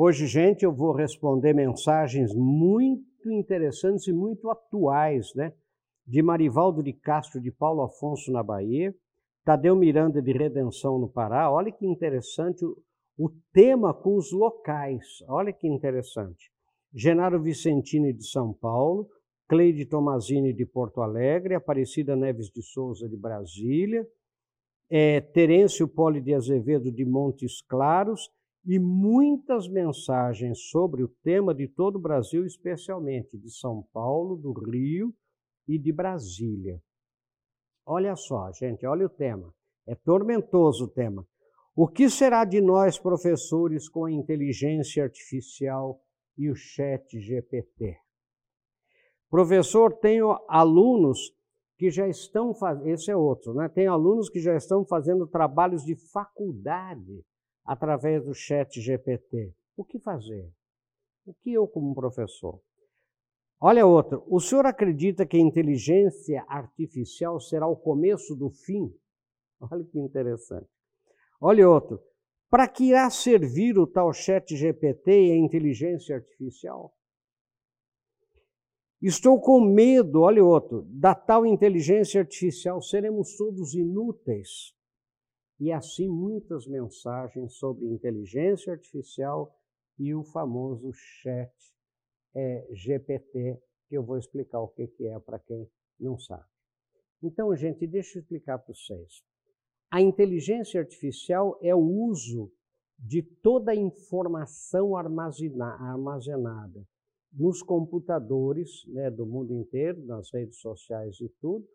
Hoje, gente, eu vou responder mensagens muito interessantes e muito atuais, né? De Marivaldo de Castro, de Paulo Afonso, na Bahia, Tadeu Miranda, de Redenção, no Pará. Olha que interessante o, o tema com os locais. Olha que interessante. Genaro Vicentini, de São Paulo, Cleide Tomazini, de Porto Alegre, Aparecida Neves de Souza, de Brasília, é, Terêncio Poli de Azevedo, de Montes Claros, e muitas mensagens sobre o tema de todo o Brasil, especialmente de São Paulo, do Rio e de Brasília. Olha só, gente, olha o tema. É tormentoso o tema. O que será de nós, professores, com a inteligência artificial e o chat GPT? Professor, tenho alunos que já estão fazendo, esse é outro, né? Tem alunos que já estão fazendo trabalhos de faculdade através do chat GPT. O que fazer? O que eu, como professor? Olha outro. O senhor acredita que a inteligência artificial será o começo do fim? Olha que interessante. Olha outro. Para que irá servir o tal chat GPT e a inteligência artificial? Estou com medo, olha outro, da tal inteligência artificial, seremos todos inúteis. E assim muitas mensagens sobre inteligência artificial e o famoso chat é, GPT, que eu vou explicar o que, que é para quem não sabe. Então, gente, deixa eu explicar para vocês. A inteligência artificial é o uso de toda a informação armazenada nos computadores né, do mundo inteiro, nas redes sociais e tudo,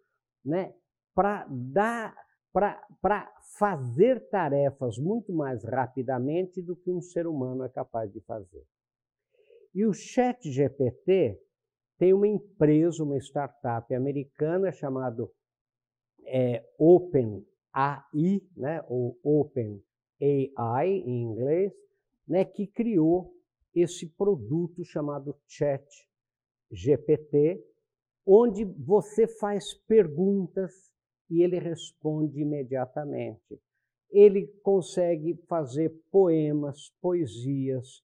né, para dar para fazer tarefas muito mais rapidamente do que um ser humano é capaz de fazer. E o Chat GPT tem uma empresa, uma startup americana chamada é, OpenAI, né, ou Open AI em inglês, né, que criou esse produto chamado Chat GPT, onde você faz perguntas e ele responde imediatamente. Ele consegue fazer poemas, poesias,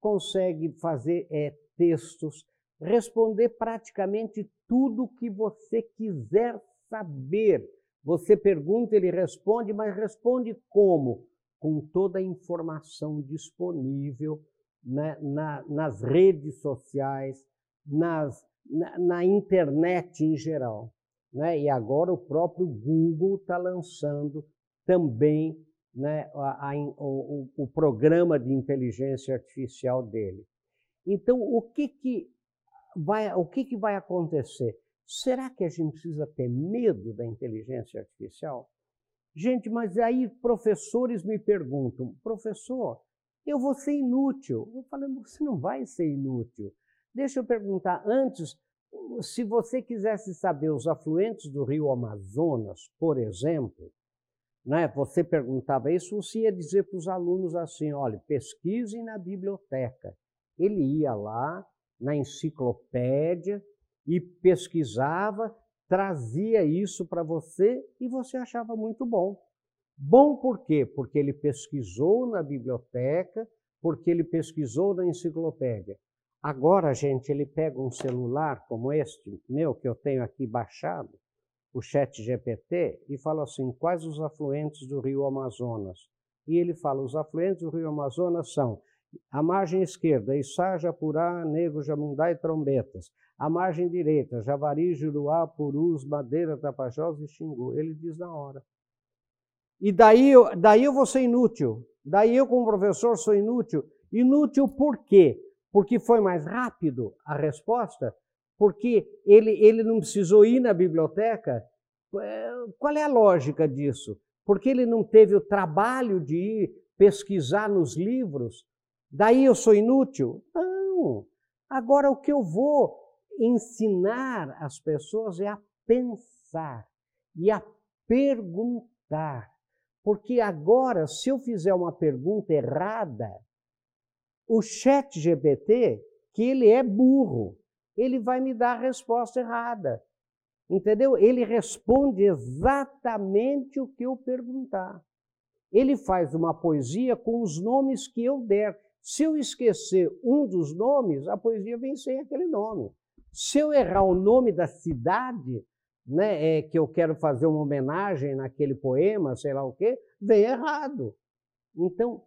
consegue fazer é, textos, responder praticamente tudo que você quiser saber. Você pergunta, ele responde, mas responde como? Com toda a informação disponível né, na, nas redes sociais, nas, na, na, internet em geral. Né? E agora o próprio Google está lançando também né, a, a, o, o, programa de inteligência artificial dele. Então, o que, que, vai, o que, que vai acontecer? Será que a gente precisa ter medo da inteligência artificial? Gente, mas aí professores me perguntam, professor, eu vou ser inútil. Eu falei, você não vai ser inútil. Deixa eu perguntar antes, se você quisesse saber os afluentes do rio Amazonas, por exemplo, né, você perguntava isso, você ia dizer para os alunos assim: olha, pesquisem na biblioteca. Ele ia lá na enciclopédia e pesquisava, trazia isso para você e você achava muito bom. Bom por quê? Porque ele pesquisou na biblioteca, porque ele pesquisou na enciclopédia. Agora, gente, ele pega um celular como este meu, que eu tenho aqui baixado, o chat GPT, e fala assim, quais os afluentes do rio Amazonas? E ele fala, os afluentes do rio Amazonas são a margem esquerda, Içá, Japurá, Negro, Jamundá e Trombetas. A margem direita, Javari, Juruá, Purus, Madeira, Tapajós e Xingu. Ele diz na hora. E daí, daí eu vou ser inútil. Daí eu, como professor, sou inútil. Inútil por quê? Porque foi mais rápido a resposta? Porque ele, ele não precisou ir na biblioteca? É, qual é a lógica disso? Porque ele não teve o trabalho de ir pesquisar nos livros? Daí eu sou inútil? Não. Agora o que eu vou ensinar as pessoas é a pensar e a perguntar. Porque agora, se eu fizer uma pergunta errada, o chat GPT, que ele é burro, ele vai me dar a resposta errada. Entendeu? Ele responde exatamente o que eu perguntar. Ele faz uma poesia com os nomes que eu der. Se eu esquecer um dos nomes, a poesia vem sem aquele nome. Se eu errar o nome da cidade, né, é, que eu quero fazer uma homenagem naquele poema, sei lá o quê, vem errado. Então,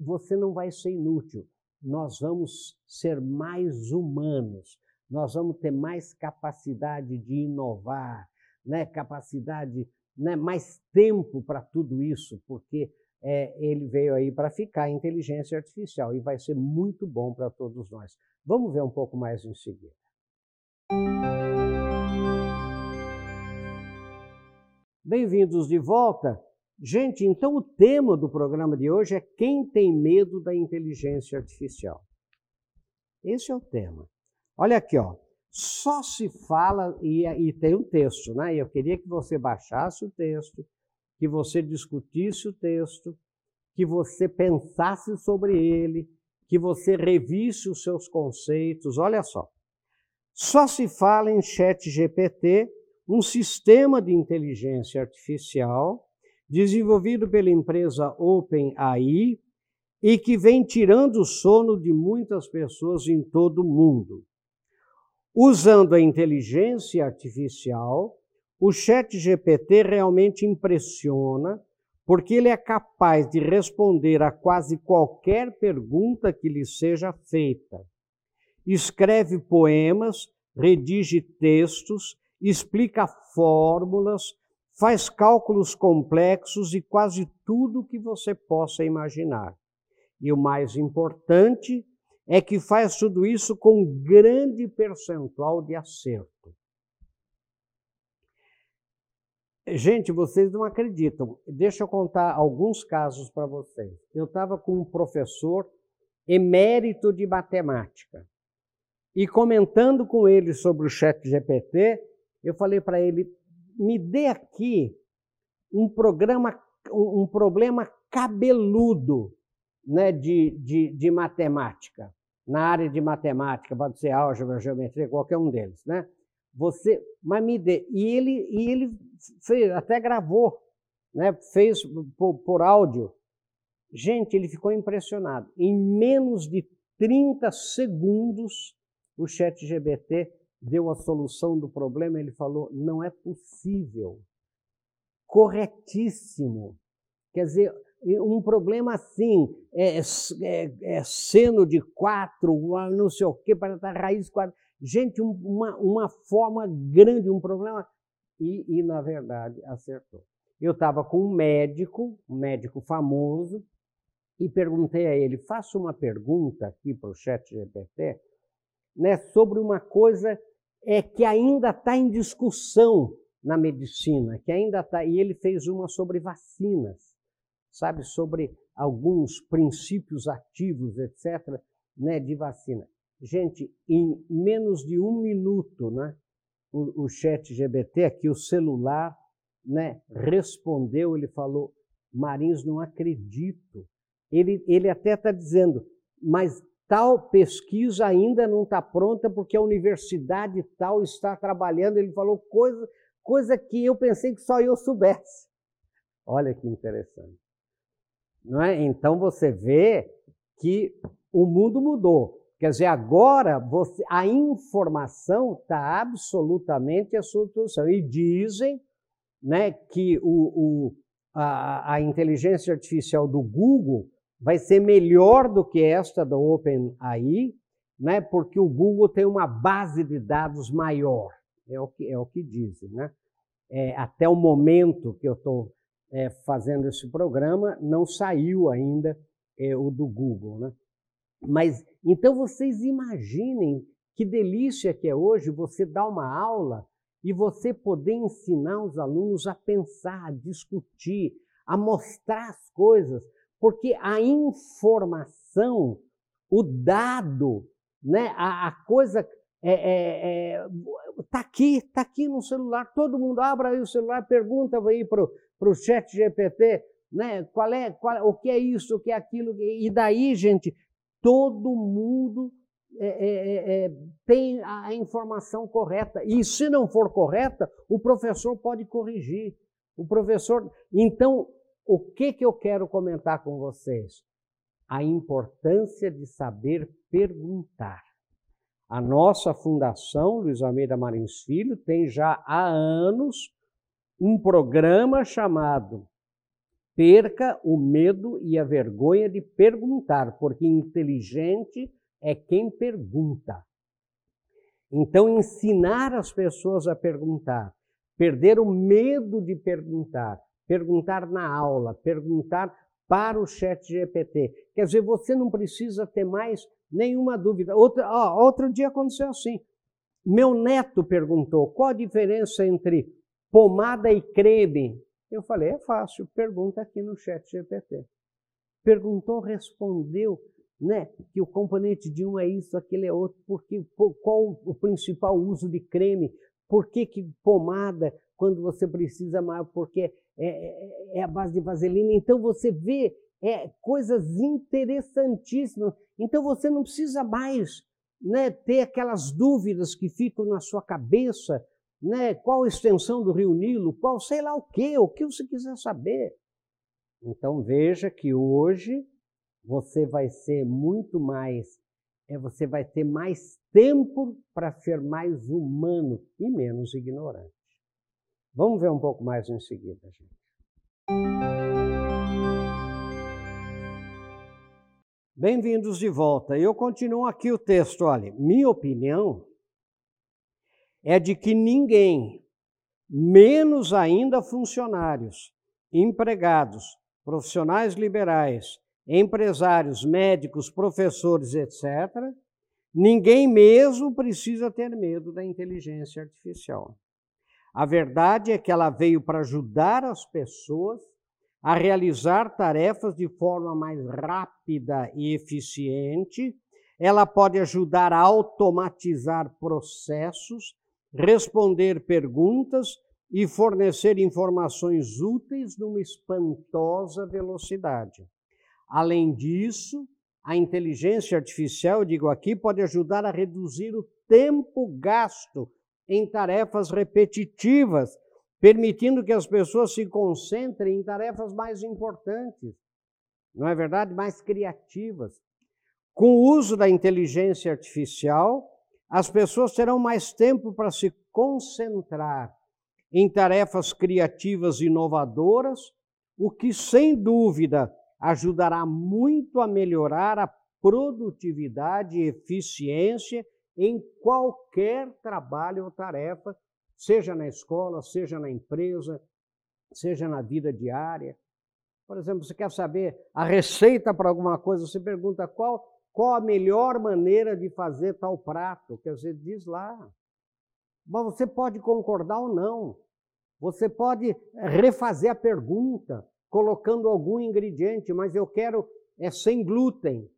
você não vai ser inútil. Nós vamos ser mais humanos, nós vamos ter mais capacidade de inovar, né, capacidade, né, mais tempo para tudo isso, porque é, ele veio aí para ficar, inteligência artificial, e vai ser muito bom para todos nós. Vamos ver um pouco mais em seguida. Bem-vindos de volta. Gente, então o tema do programa de hoje é quem tem medo da inteligência artificial. Esse é o tema. Olha aqui, ó. Só se fala, e, e tem um texto, né? Eu queria que você baixasse o texto, que você discutisse o texto, que você pensasse sobre ele, que você revisse os seus conceitos. Olha só. Só se fala em chat GPT, um sistema de inteligência artificial desenvolvido pela empresa OpenAI e que vem tirando o sono de muitas pessoas em todo o mundo. Usando a inteligência artificial, o Chat GPT realmente impressiona porque ele é capaz de responder a quase qualquer pergunta que lhe seja feita. Escreve poemas, redige textos, explica fórmulas, faz cálculos complexos e quase tudo o que você possa imaginar. E o mais importante é que faz tudo isso com grande percentual de acerto. Gente, vocês não acreditam. Deixa eu contar alguns casos para vocês. Eu estava com um professor emérito de matemática e comentando com ele sobre o chat GPT, eu falei para ele, me dê aqui um programa, um, problema cabeludo né, de, de, de matemática, na área de matemática, pode ser álgebra, geometria, qualquer um deles, né? Você, mas me dê. E ele, e ele fez, até gravou, né? fez por, por áudio. Gente, ele ficou impressionado. Em menos de 30 segundos, o chat GBT deu a solução do problema, ele falou: não é possível. Corretíssimo. Quer dizer, um problema assim, é, é, é seno de quatro, não sei o quê, para dar raiz quatro. Gente, uma, uma forma grande, um problema. E, e na verdade, acertou. Eu estava com um médico, um médico famoso, e perguntei a ele: faça uma pergunta aqui para o chat GPT né, sobre uma coisa é, que ainda está em discussão na medicina, que ainda está. E ele fez uma sobre vacinas, sabe, sobre alguns princípios ativos, etc., né, de vacina. Gente, em menos de um minuto, né, o, o chat GBT, aqui o celular, né, respondeu, ele falou, Marins, não acredito. Ele, ele até está dizendo, mas tal pesquisa ainda não está pronta porque a universidade tal está trabalhando. Ele falou coisa, coisa que eu pensei que só eu soubesse. Olha que interessante. Não é? Então você vê que o mundo mudou. Quer dizer, agora você, a informação está absolutamente à sua disposição. E dizem né, que o, o a, a inteligência artificial do Google vai ser melhor do que esta da OpenAI, né? porque o Google tem uma base de dados maior, é o que, é o que dizem. Né? É, até o momento que eu estou é, fazendo esse programa, não saiu ainda é, o do Google. Né? Mas então vocês imaginem que delícia que é hoje você dar uma aula e você poder ensinar os alunos a pensar, a discutir, a mostrar as coisas porque a informação, o dado, né, a, a coisa está é, é, é, tá aqui, está aqui no celular. Todo mundo abra aí o celular, pergunta aí para o chat GPT, né, qual é, qual, o que é isso, o que é aquilo. E daí, gente, todo mundo é, é, é, tem a informação correta. E se não for correta, o professor pode corrigir. O professor. Então, o que, que eu quero comentar com vocês? a importância de saber perguntar. A nossa fundação, Luiz Almeida Marins Filho, tem já há anos um programa chamado Perca o medo e a vergonha de perguntar, porque inteligente é quem pergunta. Então, ensinar as pessoas a perguntar, perder o medo de perguntar, perguntar na aula, perguntar para o chat GPT. Quer dizer, você não precisa ter mais nenhuma dúvida. Outro, ó, outro dia aconteceu assim. Meu neto perguntou qual a diferença entre pomada e creme. Eu falei, é fácil, pergunta aqui no chat GPT. Perguntou, respondeu, né, que o componente de um é isso, aquele é outro, porque qual o principal uso de creme, por que, que pomada quando você precisa mais, porque é, é, é a base de vaselina. Então você vê é, coisas interessantíssimas. Então você não precisa mais né, ter aquelas dúvidas que ficam na sua cabeça, né, qual a extensão do Rio Nilo, qual sei lá o que, o que você quiser saber. Então veja que hoje você vai ser muito mais, é, você vai ter mais tempo para ser mais humano e menos ignorante. Vamos ver um pouco mais em seguida, gente. Bem-vindos de volta. Eu continuo aqui o texto. Olha, minha opinião é de que ninguém, menos ainda funcionários, empregados, profissionais liberais, empresários, médicos, professores, etc., ninguém mesmo precisa ter medo da inteligência artificial. A verdade é que ela veio para ajudar as pessoas a realizar tarefas de forma mais rápida e eficiente. Ela pode ajudar a automatizar processos, responder perguntas e fornecer informações úteis numa espantosa velocidade. Além disso, a inteligência artificial, digo aqui, pode ajudar a reduzir o tempo gasto em tarefas repetitivas, permitindo que as pessoas se concentrem em tarefas mais importantes, não é verdade? Mais criativas. Com o uso da inteligência artificial, as pessoas terão mais tempo para se concentrar em tarefas criativas inovadoras, o que, sem dúvida, ajudará muito a melhorar a produtividade e eficiência em qualquer trabalho ou tarefa, seja na escola, seja na empresa, seja na vida diária. Por exemplo, você quer saber a receita para alguma coisa, você pergunta qual, qual a melhor maneira de fazer tal prato. Quer dizer, diz lá. Mas você pode concordar ou não. Você pode refazer a pergunta colocando algum ingrediente, mas eu quero é sem glúten,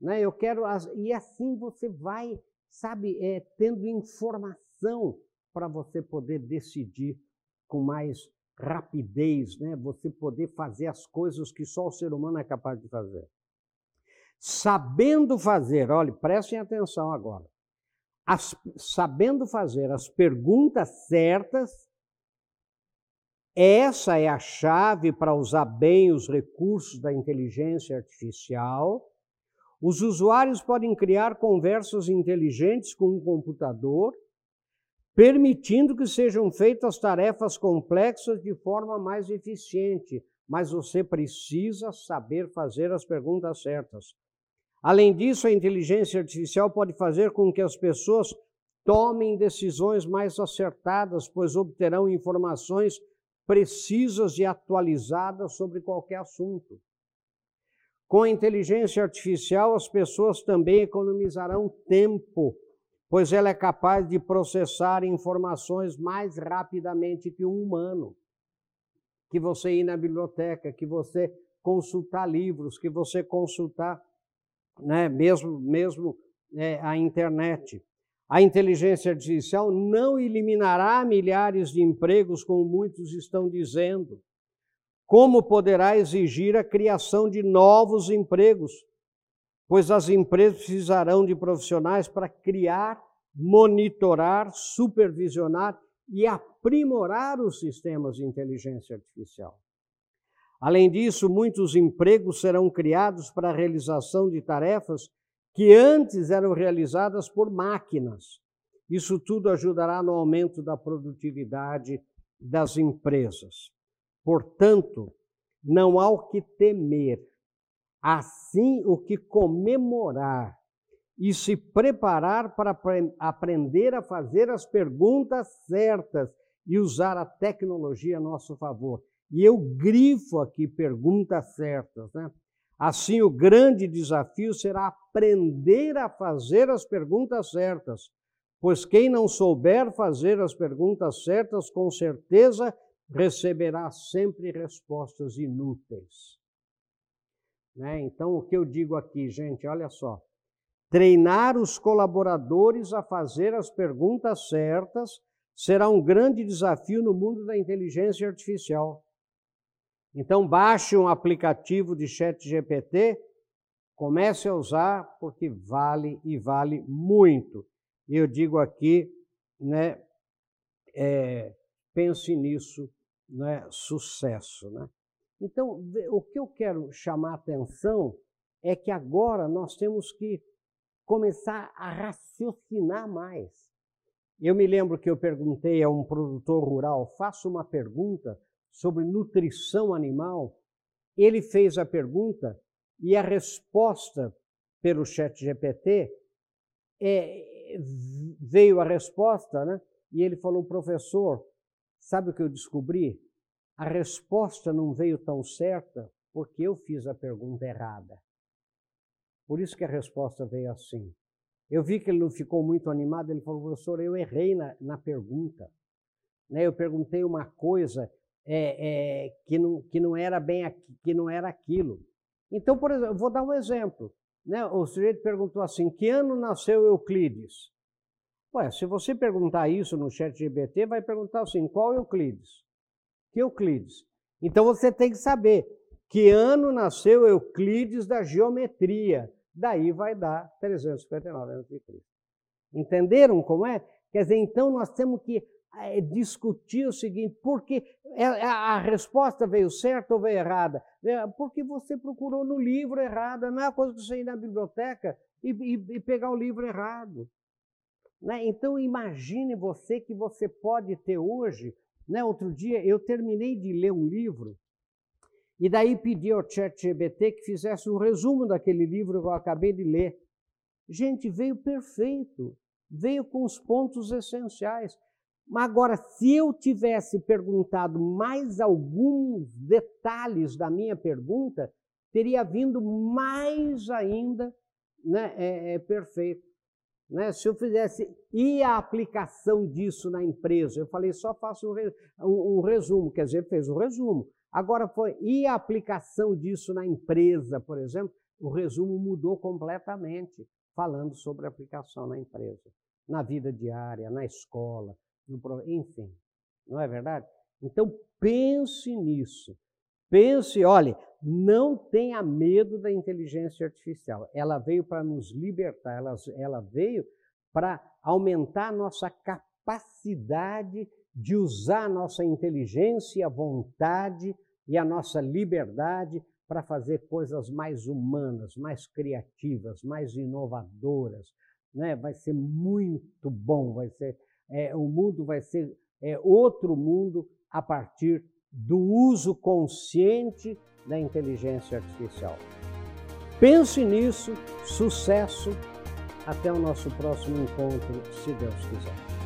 né? Eu quero e assim você vai sabe, é, tendo informação para você poder decidir com mais rapidez, né? Você poder fazer as coisas que só o ser humano é capaz de fazer. Sabendo fazer, olhe, prestem atenção agora. As, sabendo fazer as perguntas certas, essa é a chave para usar bem os recursos da inteligência artificial os usuários podem criar conversas inteligentes com um computador, permitindo que sejam feitas tarefas complexas de forma mais eficiente, mas você precisa saber fazer as perguntas certas. Além disso, a inteligência artificial pode fazer com que as pessoas tomem decisões mais acertadas, pois obterão informações precisas e atualizadas sobre qualquer assunto. Com a inteligência artificial, as pessoas também economizarão tempo, pois ela é capaz de processar informações mais rapidamente que um humano. Que você ir na biblioteca, que você consultar livros, que você consultar, né, mesmo, mesmo é, a internet. A inteligência artificial não eliminará milhares de empregos, como muitos estão dizendo como poderá exigir a criação de novos empregos? Pois as empresas precisarão de profissionais para criar, monitorar, supervisionar e aprimorar os sistemas de inteligência artificial. Além disso, muitos empregos serão criados para a realização de tarefas que antes eram realizadas por máquinas. Isso tudo ajudará no aumento da produtividade das empresas. Portanto, não há o que temer, assim o que comemorar e se preparar para aprender a fazer as perguntas certas e usar a tecnologia a nosso favor. E eu grifo aqui perguntas certas, né? Assim, o grande desafio será aprender a fazer as perguntas certas, pois quem não souber fazer as perguntas certas, com certeza receberá sempre respostas inúteis. Né? Então, o que eu digo aqui, gente, olha só. Treinar os colaboradores a fazer as perguntas certas será um grande desafio no mundo da inteligência artificial. Então, baixe um aplicativo de chat GPT, comece a usar, porque vale e vale muito. Eu digo aqui, né, é, pense nisso, né, sucesso. Né? Então, o que eu quero chamar a atenção é que agora nós temos que começar a raciocinar mais. Eu me lembro que eu perguntei a um produtor rural, faça uma pergunta sobre nutrição animal. Ele fez a pergunta e a resposta pelo chat GPT é, veio a resposta, né? E ele falou, professor, sabe o que eu descobri? A resposta não veio tão certa porque eu fiz a pergunta errada. Por isso que a resposta veio assim. Eu vi que ele não ficou muito animado, ele falou, professor, eu errei na, na pergunta. Né? Eu perguntei uma coisa é, é, que, não, que não era bem que não era aquilo. Então, por exemplo, vou dar um exemplo. Né? O sujeito perguntou assim: que ano nasceu Euclides? Ué, se você perguntar isso no chat GBT, vai perguntar assim: qual Euclides? Que Euclides? Então você tem que saber que ano nasceu Euclides da geometria. Daí vai dar 359 a.C. Entenderam como é? Quer dizer, então nós temos que é, discutir o seguinte: porque é, é, a resposta veio certa ou veio errada? Porque você procurou no livro errado, não é a coisa que você ir na biblioteca e, e, e pegar o livro errado. Né? Então imagine você que você pode ter hoje. Né? Outro dia eu terminei de ler um livro e daí pedi ao ChatGPT que fizesse um resumo daquele livro que eu acabei de ler. Gente, veio perfeito, veio com os pontos essenciais. Mas agora, se eu tivesse perguntado mais alguns detalhes da minha pergunta, teria vindo mais ainda né, é, é, perfeito. Né? Se eu fizesse, e a aplicação disso na empresa? Eu falei, só faço um, um, um resumo, quer dizer, fez um resumo. Agora foi, e a aplicação disso na empresa, por exemplo? O resumo mudou completamente, falando sobre a aplicação na empresa, na vida diária, na escola, no, enfim, não é verdade? Então pense nisso. Pense, olhe, não tenha medo da inteligência artificial. Ela veio para nos libertar, ela, ela veio para aumentar a nossa capacidade de usar a nossa inteligência, a vontade e a nossa liberdade para fazer coisas mais humanas, mais criativas, mais inovadoras. Né? Vai ser muito bom, vai ser é, o mundo vai ser é, outro mundo a partir do uso consciente da inteligência artificial. Pense nisso, sucesso, até o nosso próximo encontro, se Deus quiser.